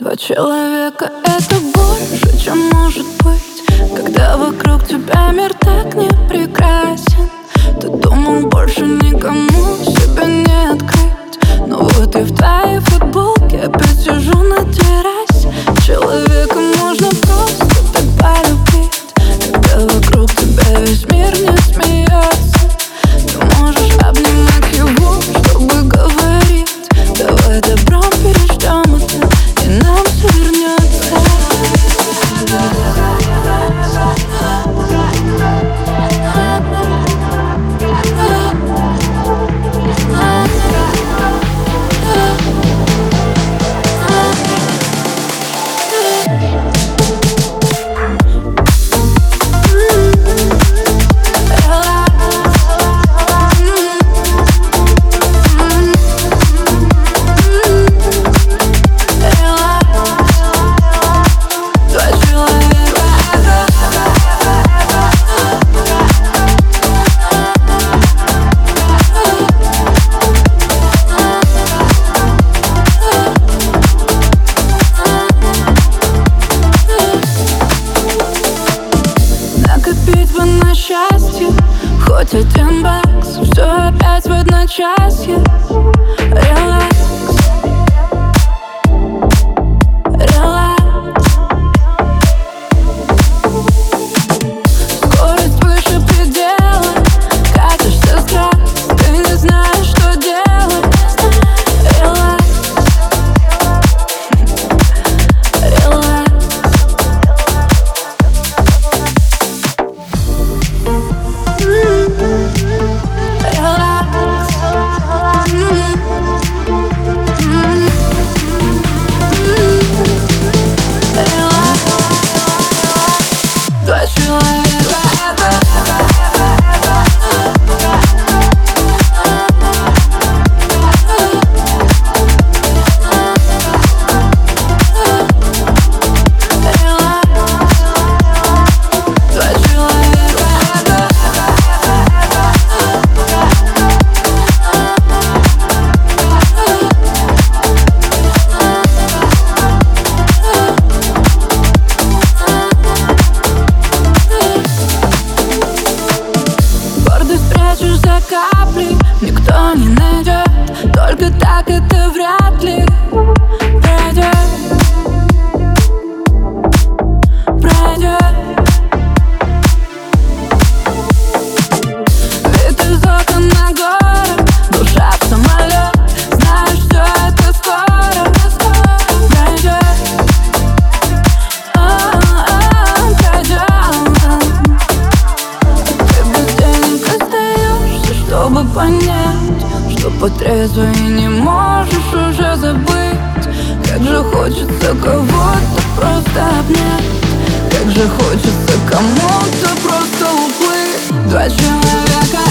Два человека — это больше, чем может быть. Когда вокруг тебя мир так не прекрасен Ты думал, больше никому себя не открыть. Но вот и в твоей один бакс Все опять в одночасье понять Что по трезвой не можешь уже забыть. Как же хочется кого-то просто обнять. Как же хочется кому-то просто уплыть. Два человека